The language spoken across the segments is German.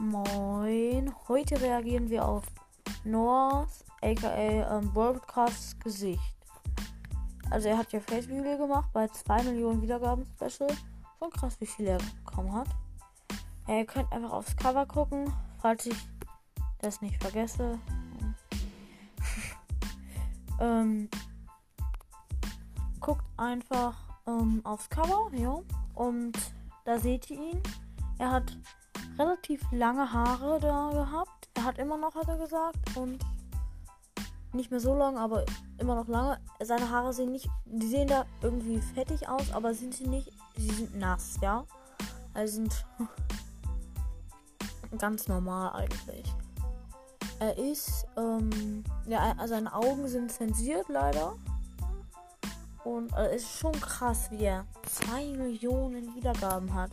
Moin. Heute reagieren wir auf North, aka ähm, Broadcast Gesicht. Also er hat ja Facebook gemacht bei 2 Millionen Wiedergaben Special. Schon krass, wie viel er bekommen hat. Ihr könnt einfach aufs Cover gucken, falls ich das nicht vergesse. ähm, guckt einfach ähm, aufs Cover, ja. Und da seht ihr ihn. Er hat relativ lange Haare da gehabt. Er hat immer noch, hat er gesagt. Und nicht mehr so lang, aber immer noch lange. Seine Haare sehen nicht, die sehen da irgendwie fettig aus, aber sind sie nicht. Sie sind nass, ja. Also sind ganz normal eigentlich. Er ist, ähm, ja, seine Augen sind zensiert leider. Und es äh, ist schon krass, wie er 2 Millionen Wiedergaben hat.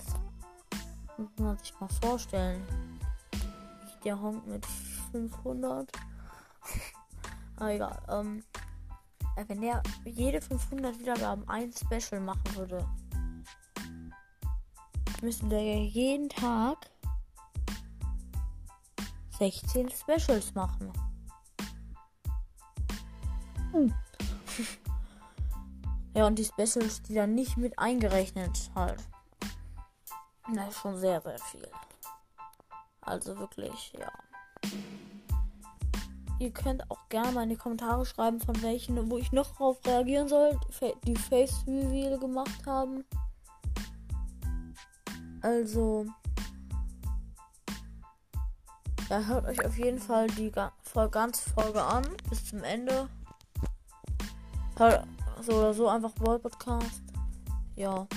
Muss man sich mal vorstellen. Der Honk mit 500. Aber egal. Ähm, äh, wenn der jede 500 Wiedergaben ein Special machen würde, müsste der ja jeden Tag 16 Specials machen. Hm. ja, und die Specials, die dann nicht mit eingerechnet halt. Ist schon sehr, sehr viel. Also wirklich, ja. Ihr könnt auch gerne mal in die Kommentare schreiben, von welchen, wo ich noch drauf reagieren soll, die Face Reveal gemacht haben. Also, ja, hört euch auf jeden Fall die ganze Folge an, bis zum Ende. Hört so oder so einfach World Podcast. Ja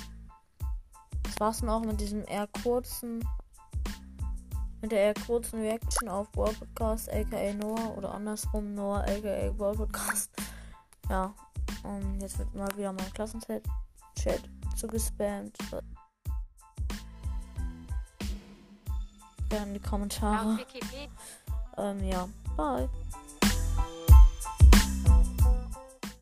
war's dann auch mit diesem eher kurzen, mit der eher kurzen Reaction auf World Podcast, aka Noah, oder andersrum Noah, aka World Podcast. Ja, und jetzt wird mal wieder mein Klassenchat Chat zugespammt. Gerne die Kommentare. Ähm, ja, bye.